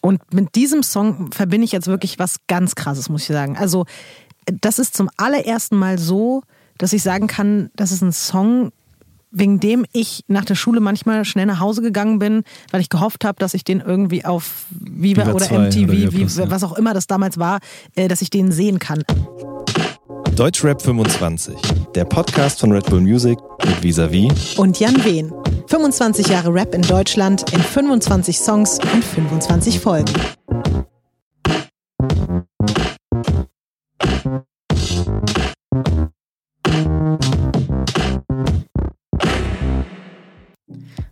Und mit diesem Song verbinde ich jetzt wirklich was ganz Krasses, muss ich sagen. Also, das ist zum allerersten Mal so, dass ich sagen kann, das ist ein Song, wegen dem ich nach der Schule manchmal schnell nach Hause gegangen bin, weil ich gehofft habe, dass ich den irgendwie auf Viva, Viva oder MTV, oder wie, was auch immer das damals war, äh, dass ich den sehen kann. Deutschrap 25, der Podcast von Red Bull Music mit Visavi und Jan Wehn. 25 Jahre Rap in Deutschland in 25 Songs und 25 Folgen.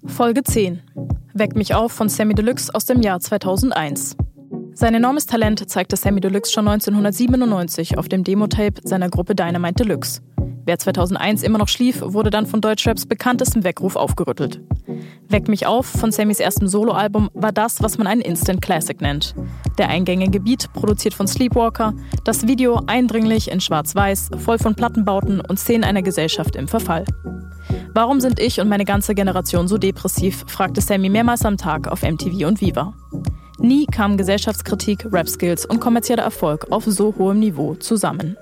Folge 10. Weck mich auf von Sammy Deluxe aus dem Jahr 2001. Sein enormes Talent zeigte Sammy Deluxe schon 1997 auf dem Demo-Tape seiner Gruppe Dynamite Deluxe. Wer 2001 immer noch schlief, wurde dann von Deutschraps bekanntestem Weckruf aufgerüttelt. Weck mich auf von Sammys erstem Soloalbum war das, was man einen Instant Classic nennt. Der eingängige Beat, produziert von Sleepwalker, das Video eindringlich in schwarz-weiß, voll von Plattenbauten und Szenen einer Gesellschaft im Verfall. Warum sind ich und meine ganze Generation so depressiv, fragte Sammy mehrmals am Tag auf MTV und Viva. Nie kamen Gesellschaftskritik, Rap-Skills und kommerzieller Erfolg auf so hohem Niveau zusammen.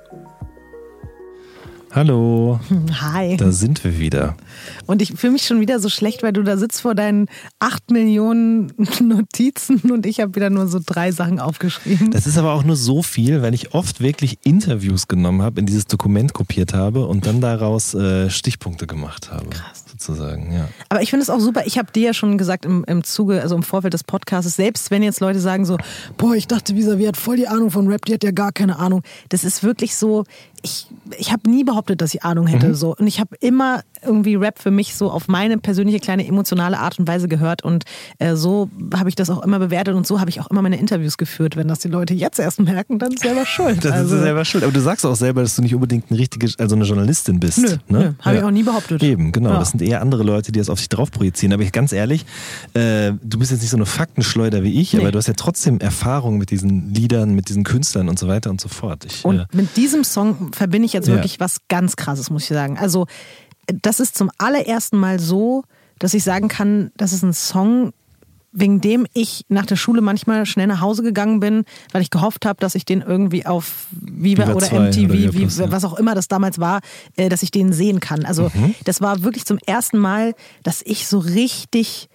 Hallo. Hi. Da sind wir wieder. Und ich fühle mich schon wieder so schlecht, weil du da sitzt vor deinen acht Millionen Notizen und ich habe wieder nur so drei Sachen aufgeschrieben. Das ist aber auch nur so viel, weil ich oft wirklich Interviews genommen habe, in dieses Dokument kopiert habe und dann daraus äh, Stichpunkte gemacht habe. Krass sozusagen, ja. Aber ich finde es auch super. Ich habe dir ja schon gesagt im, im Zuge, also im Vorfeld des Podcasts, selbst wenn jetzt Leute sagen so, boah, ich dachte, Visavi hat voll die Ahnung von Rap, die hat ja gar keine Ahnung. Das ist wirklich so, ich, ich habe nie behauptet, dass ich Ahnung hätte. Mhm. So. Und ich habe immer irgendwie Rap für mich so auf meine persönliche kleine emotionale Art und Weise gehört. Und äh, so habe ich das auch immer bewertet und so habe ich auch immer meine Interviews geführt. Wenn das die Leute jetzt erst merken, dann ist selber schuld. das also, ist selber schuld. Aber du sagst auch selber, dass du nicht unbedingt eine richtige, also eine Journalistin bist. Nö, ne? habe ja. ich auch nie behauptet. Eben, genau. Ja. Das sind eher andere Leute, die das auf sich drauf projizieren. Aber ich, ganz ehrlich, äh, du bist jetzt nicht so eine Faktenschleuder wie ich, nee. aber du hast ja trotzdem Erfahrung mit diesen Liedern, mit diesen Künstlern und so weiter und so fort. Ich, und äh, mit diesem Song verbinde ich jetzt wirklich ja. was ganz Krasses, muss ich sagen. Also das ist zum allerersten Mal so, dass ich sagen kann, das ist ein Song, wegen dem ich nach der Schule manchmal schnell nach Hause gegangen bin, weil ich gehofft habe, dass ich den irgendwie auf Viva, Viva oder MTV, oder wie, was auch immer das damals war, äh, dass ich den sehen kann. Also mhm. das war wirklich zum ersten Mal, dass ich so richtig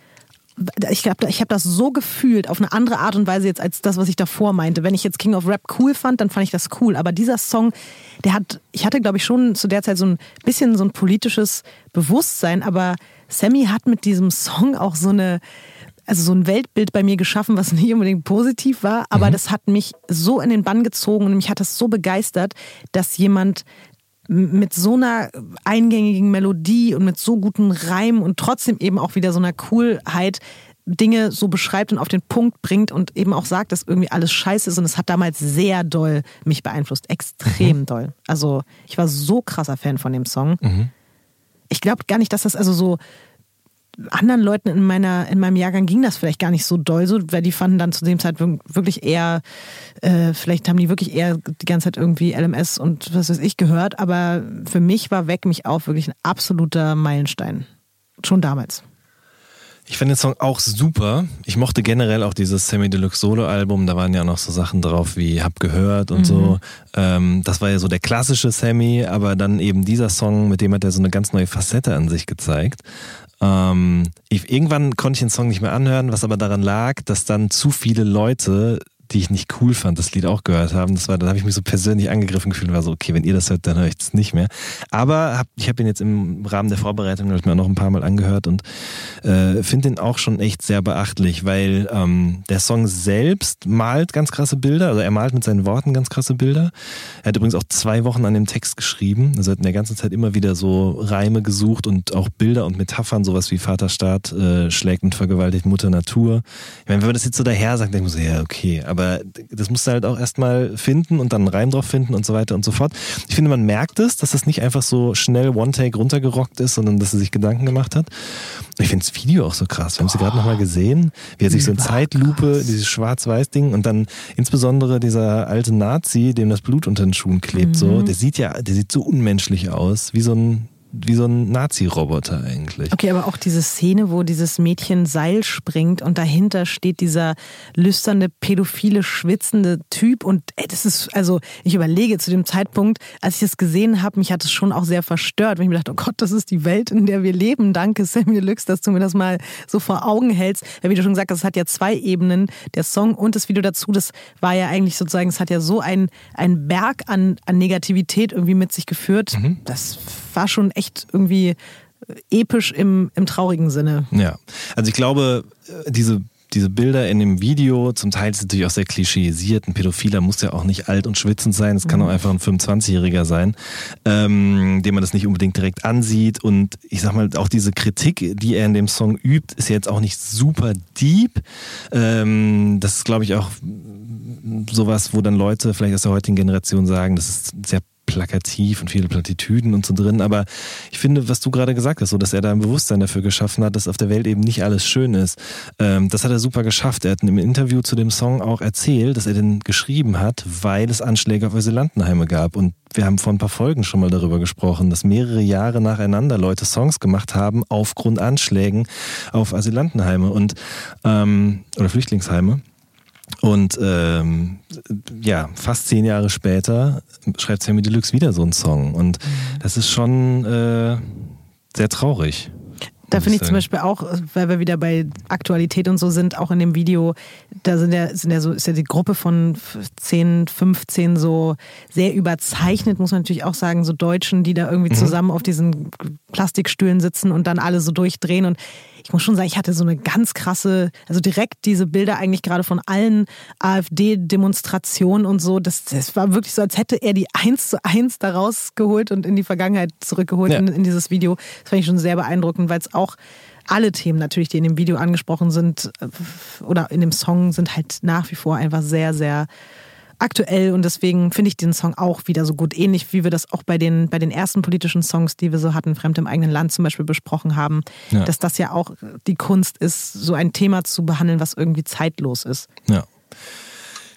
ich glaube, ich habe das so gefühlt auf eine andere Art und Weise jetzt als das, was ich davor meinte. Wenn ich jetzt King of Rap cool fand, dann fand ich das cool. Aber dieser Song, der hat, ich hatte glaube ich schon zu der Zeit so ein bisschen so ein politisches Bewusstsein, aber Sammy hat mit diesem Song auch so eine, also so ein Weltbild bei mir geschaffen, was nicht unbedingt positiv war, aber mhm. das hat mich so in den Bann gezogen und mich hat das so begeistert, dass jemand mit so einer eingängigen Melodie und mit so guten Reimen und trotzdem eben auch wieder so einer Coolheit Dinge so beschreibt und auf den Punkt bringt und eben auch sagt, dass irgendwie alles scheiße ist. Und es hat damals sehr doll mich beeinflusst. Extrem mhm. doll. Also ich war so krasser Fan von dem Song. Mhm. Ich glaube gar nicht, dass das also so anderen Leuten in meiner in meinem Jahrgang ging das vielleicht gar nicht so doll so, weil die fanden dann zu dem Zeitpunkt wirklich eher, äh, vielleicht haben die wirklich eher die ganze Zeit irgendwie LMS und was weiß ich gehört, aber für mich war Weg mich auf wirklich ein absoluter Meilenstein. Schon damals. Ich finde den Song auch super. Ich mochte generell auch dieses Semi Deluxe Solo Album. Da waren ja noch so Sachen drauf wie Hab gehört und mhm. so. Ähm, das war ja so der klassische Sammy, aber dann eben dieser Song, mit dem hat er so eine ganz neue Facette an sich gezeigt. Ähm, ich, irgendwann konnte ich den Song nicht mehr anhören, was aber daran lag, dass dann zu viele Leute die ich nicht cool fand, das Lied auch gehört haben. Das war, dann habe ich mich so persönlich angegriffen gefühlt und war so, okay, wenn ihr das hört, dann höre ich das nicht mehr. Aber hab, ich habe ihn jetzt im Rahmen der Vorbereitung ich mir noch ein paar Mal angehört und äh, finde ihn auch schon echt sehr beachtlich, weil ähm, der Song selbst malt ganz krasse Bilder, also er malt mit seinen Worten ganz krasse Bilder. Er hat übrigens auch zwei Wochen an dem Text geschrieben, also hat in der ganzen Zeit immer wieder so Reime gesucht und auch Bilder und Metaphern, sowas wie Vaterstaat äh, schlägt und vergewaltigt Mutter Natur. Ich meine, wenn man das jetzt so daher sagt, ich mir so, ja, okay, aber aber das musst du halt auch erstmal finden und dann einen Reim drauf finden und so weiter und so fort. Ich finde, man merkt es, dass das nicht einfach so schnell One-Take runtergerockt ist, sondern dass er sich Gedanken gemacht hat. Ich finde das Video auch so krass. Wir haben es gerade nochmal gesehen, wie er sich so in Zeitlupe, dieses Schwarz-Weiß-Ding und dann insbesondere dieser alte Nazi, dem das Blut unter den Schuhen klebt, mhm. so, der sieht ja, der sieht so unmenschlich aus, wie so ein wie so ein Nazi-Roboter eigentlich. Okay, aber auch diese Szene, wo dieses Mädchen Seil springt und dahinter steht dieser lüsternde, pädophile, schwitzende Typ und ey, das ist, also ich überlege zu dem Zeitpunkt, als ich das gesehen habe, mich hat es schon auch sehr verstört, wenn ich mir dachte, oh Gott, das ist die Welt, in der wir leben. Danke, Sammy Deluxe, dass du mir das mal so vor Augen hältst. Ja, wie du schon gesagt hast, es hat ja zwei Ebenen, der Song und das Video dazu. Das war ja eigentlich sozusagen, es hat ja so ein, ein Berg an, an Negativität irgendwie mit sich geführt. Mhm. Das war schon echt irgendwie episch im, im traurigen Sinne. Ja, also ich glaube, äh, diese diese Bilder in dem Video, zum Teil ist natürlich auch sehr klischeisiert. Ein Pädophiler muss ja auch nicht alt und schwitzend sein. Es kann mhm. auch einfach ein 25-Jähriger sein, ähm, dem man das nicht unbedingt direkt ansieht. Und ich sag mal, auch diese Kritik, die er in dem Song übt, ist jetzt auch nicht super deep. Ähm, das ist, glaube ich, auch sowas, wo dann Leute vielleicht aus der heutigen Generation sagen, das ist sehr plakativ und viele Plattitüden und so drin. Aber ich finde, was du gerade gesagt hast, so dass er da ein Bewusstsein dafür geschaffen hat, dass auf der Welt eben nicht alles schön ist. Ähm, das hat er super geschafft. Er hat im Interview zu dem Song auch erzählt, dass er den geschrieben hat, weil es Anschläge auf Asylantenheime gab. Und wir haben vor ein paar Folgen schon mal darüber gesprochen, dass mehrere Jahre nacheinander Leute Songs gemacht haben aufgrund Anschlägen auf Asylantenheime und ähm, oder Flüchtlingsheime. Und ähm, ja, fast zehn Jahre später schreibt Sammy Deluxe wieder so einen Song. Und das ist schon äh, sehr traurig. Da finde ich zum Beispiel auch, weil wir wieder bei Aktualität und so sind, auch in dem Video, da sind ja, sind ja so, ist ja die Gruppe von 10, 15 so sehr überzeichnet, muss man natürlich auch sagen, so Deutschen, die da irgendwie mhm. zusammen auf diesen Plastikstühlen sitzen und dann alle so durchdrehen. Und ich muss schon sagen, ich hatte so eine ganz krasse, also direkt diese Bilder eigentlich gerade von allen AfD-Demonstrationen und so. Das, das war wirklich so, als hätte er die eins zu eins da rausgeholt und in die Vergangenheit zurückgeholt ja. in, in, dieses Video. Das fand ich schon sehr beeindruckend, weil es auch alle Themen natürlich, die in dem Video angesprochen sind äh, oder in dem Song, sind halt nach wie vor einfach sehr, sehr aktuell und deswegen finde ich den Song auch wieder so gut. Ähnlich wie wir das auch bei den, bei den ersten politischen Songs, die wir so hatten, Fremd im eigenen Land zum Beispiel besprochen haben, ja. dass das ja auch die Kunst ist, so ein Thema zu behandeln, was irgendwie zeitlos ist. Ja.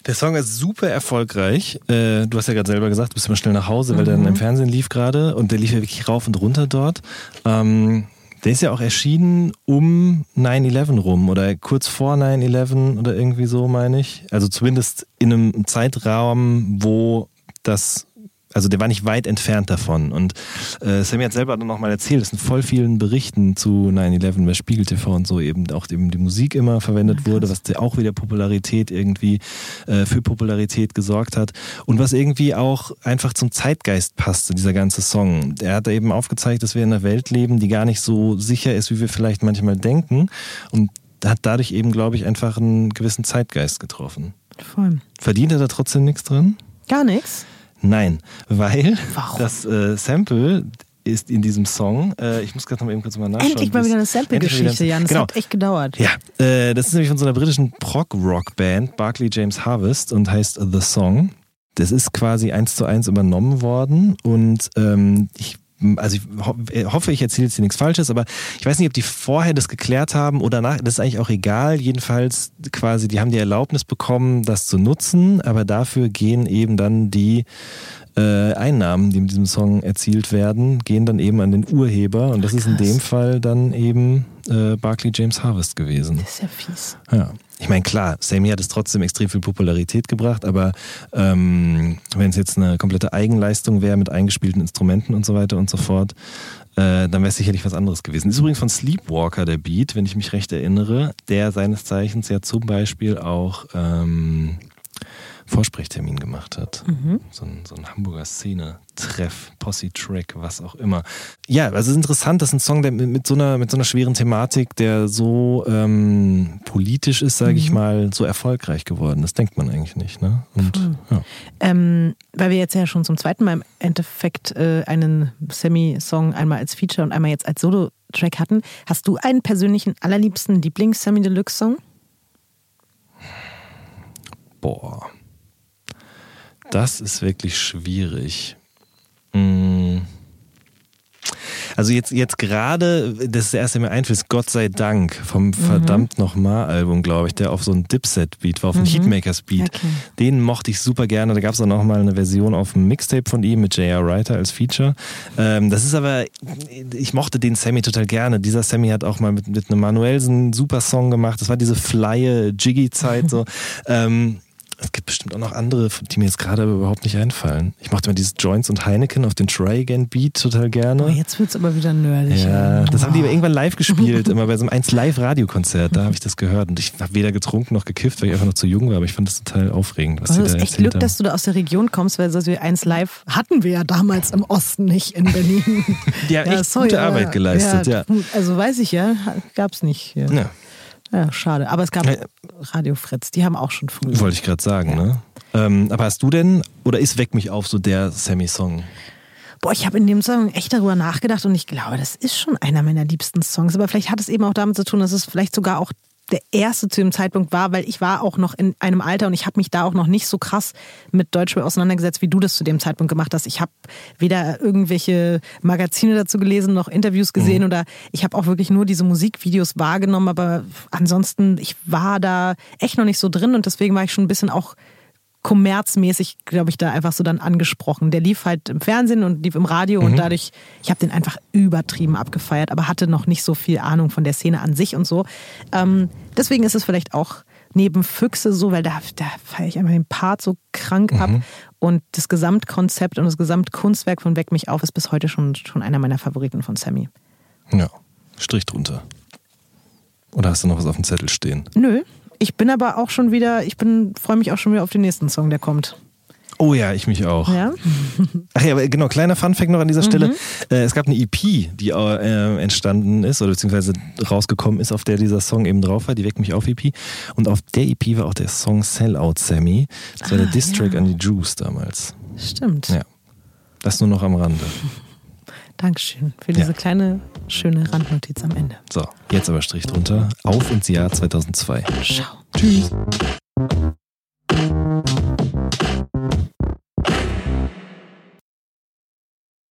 Der Song ist super erfolgreich. Äh, du hast ja gerade selber gesagt, du bist immer schnell nach Hause, weil mhm. der dann im Fernsehen lief gerade und der lief ja wirklich rauf und runter dort. Ähm, der ist ja auch erschienen um 9-11 rum oder kurz vor 9-11 oder irgendwie so, meine ich. Also zumindest in einem Zeitraum, wo das also der war nicht weit entfernt davon. Und äh, Sammy hat selber dann nochmal erzählt, es sind voll vielen Berichten zu 9-11 bei Spiegel TV und so eben auch eben die Musik immer verwendet ja, wurde, was auch wieder Popularität irgendwie äh, für Popularität gesorgt hat. Und was irgendwie auch einfach zum Zeitgeist passte, dieser ganze Song. Er hat eben aufgezeigt, dass wir in einer Welt leben, die gar nicht so sicher ist, wie wir vielleicht manchmal denken. Und hat dadurch eben, glaube ich, einfach einen gewissen Zeitgeist getroffen. Voll. Verdient er da trotzdem nichts drin? Gar nichts. Nein, weil Warum? das äh, Sample ist in diesem Song. Äh, ich muss gerade noch mal eben kurz mal nachschauen. Endlich mal wieder eine Sample-Geschichte, Jan. Das genau. hat echt gedauert. Ja, äh, das ist nämlich von so einer britischen Prog-Rock-Band, Barclay James Harvest, und heißt The Song. Das ist quasi eins zu eins übernommen worden und ähm, ich also ich äh, hoffe, ich erzähle jetzt hier nichts Falsches, aber ich weiß nicht, ob die vorher das geklärt haben oder nach, das ist eigentlich auch egal. Jedenfalls quasi, die haben die Erlaubnis bekommen, das zu nutzen, aber dafür gehen eben dann die äh, Einnahmen, die mit diesem Song erzielt werden, gehen dann eben an den Urheber und das Ach, ist in dem Fall dann eben äh, Barclay James Harvest gewesen. Das ist ja fies. Ja. Ich meine, klar, Sammy hat es trotzdem extrem viel Popularität gebracht, aber ähm, wenn es jetzt eine komplette Eigenleistung wäre mit eingespielten Instrumenten und so weiter und so fort, äh, dann wäre es sicherlich was anderes gewesen. Ist übrigens von Sleepwalker der Beat, wenn ich mich recht erinnere, der seines Zeichens ja zum Beispiel auch ähm, Vorsprechtermin gemacht hat. Mhm. So, ein, so ein Hamburger Szene-Treff, Posse-Track, was auch immer. Ja, also es ist interessant, dass ein Song, der mit, mit, so, einer, mit so einer schweren Thematik, der so ähm, politisch ist, sage mhm. ich mal, so erfolgreich geworden ist. Denkt man eigentlich nicht. Ne? Und, ja. ähm, weil wir jetzt ja schon zum zweiten Mal im Endeffekt äh, einen Semi-Song einmal als Feature und einmal jetzt als Solo-Track hatten. Hast du einen persönlichen allerliebsten Lieblings-Semi Deluxe-Song? Boah. Das ist wirklich schwierig. Mm. Also jetzt, jetzt gerade, das ist das erste, mir einfällt, ist Gott sei Dank vom mhm. verdammt nochmal Album, glaube ich, der auf so ein Dipset-Beat war, auf ein mhm. Heatmakers-Beat. Okay. Den mochte ich super gerne. Da gab es auch nochmal eine Version auf dem Mixtape von ihm mit J.R. Writer als Feature. Ähm, das ist aber, ich mochte den Sammy total gerne. Dieser Sammy hat auch mal mit, mit einem Manuelsen einen super Song gemacht. Das war diese flye Jiggy-Zeit so. ähm, es gibt bestimmt auch noch andere, die mir jetzt gerade überhaupt nicht einfallen. Ich mochte mal dieses Joints und Heineken auf den Try Again Beat total gerne. Oh, jetzt wird es aber wieder nerdig. Ja, das oh. haben die aber irgendwann live gespielt, immer bei so einem 1 Live Radiokonzert. Da habe ich das gehört und ich habe weder getrunken noch gekifft, weil ich einfach noch zu jung war. Aber ich fand das total aufregend. Was also das ist echt Glück, haben. dass du da aus der Region kommst, weil so wie 1 Live hatten wir ja damals im Osten nicht in Berlin. die haben ja, echt sorry, gute Arbeit geleistet, ja, ja. Also weiß ich ja, gab es nicht. Hier. Ja. Ja, schade. Aber es gab Radio Fritz, die haben auch schon früher. Wollte ich gerade sagen, ja. ne? Ähm, aber hast du denn, oder ist Weck mich auf so der Sammy-Song? Boah, ich habe in dem Song echt darüber nachgedacht und ich glaube, das ist schon einer meiner liebsten Songs. Aber vielleicht hat es eben auch damit zu tun, dass es vielleicht sogar auch der erste zu dem Zeitpunkt war, weil ich war auch noch in einem Alter und ich habe mich da auch noch nicht so krass mit Deutschrap auseinandergesetzt, wie du das zu dem Zeitpunkt gemacht hast. Ich habe weder irgendwelche Magazine dazu gelesen, noch Interviews gesehen mhm. oder ich habe auch wirklich nur diese Musikvideos wahrgenommen, aber ansonsten, ich war da echt noch nicht so drin und deswegen war ich schon ein bisschen auch kommerzmäßig, glaube ich, da einfach so dann angesprochen. Der lief halt im Fernsehen und lief im Radio mhm. und dadurch, ich habe den einfach übertrieben abgefeiert, aber hatte noch nicht so viel Ahnung von der Szene an sich und so. Ähm, deswegen ist es vielleicht auch neben Füchse so, weil da, da feiere ich einfach den Part so krank mhm. ab. Und das Gesamtkonzept und das Gesamtkunstwerk von Weck mich auf ist bis heute schon, schon einer meiner Favoriten von Sammy. Ja, Strich drunter. Oder hast du noch was auf dem Zettel stehen? Nö, ich bin aber auch schon wieder, ich bin, freue mich auch schon wieder auf den nächsten Song, der kommt. Oh ja, ich mich auch. Ja? Ach ja, genau, kleiner Funfact noch an dieser Stelle. Mhm. Äh, es gab eine EP, die äh, entstanden ist oder beziehungsweise rausgekommen ist, auf der dieser Song eben drauf war, die Weck mich auf EP. Und auf der EP war auch der Song Sellout Sammy. Das war ah, der Distrack ja. an die Juice damals. Stimmt. Ja. Das nur noch am Rande. Dankeschön für diese ja. kleine, schöne Randnotiz am Ende. So, jetzt aber Strich drunter. Auf ins Jahr 2002. Ciao. Tschüss.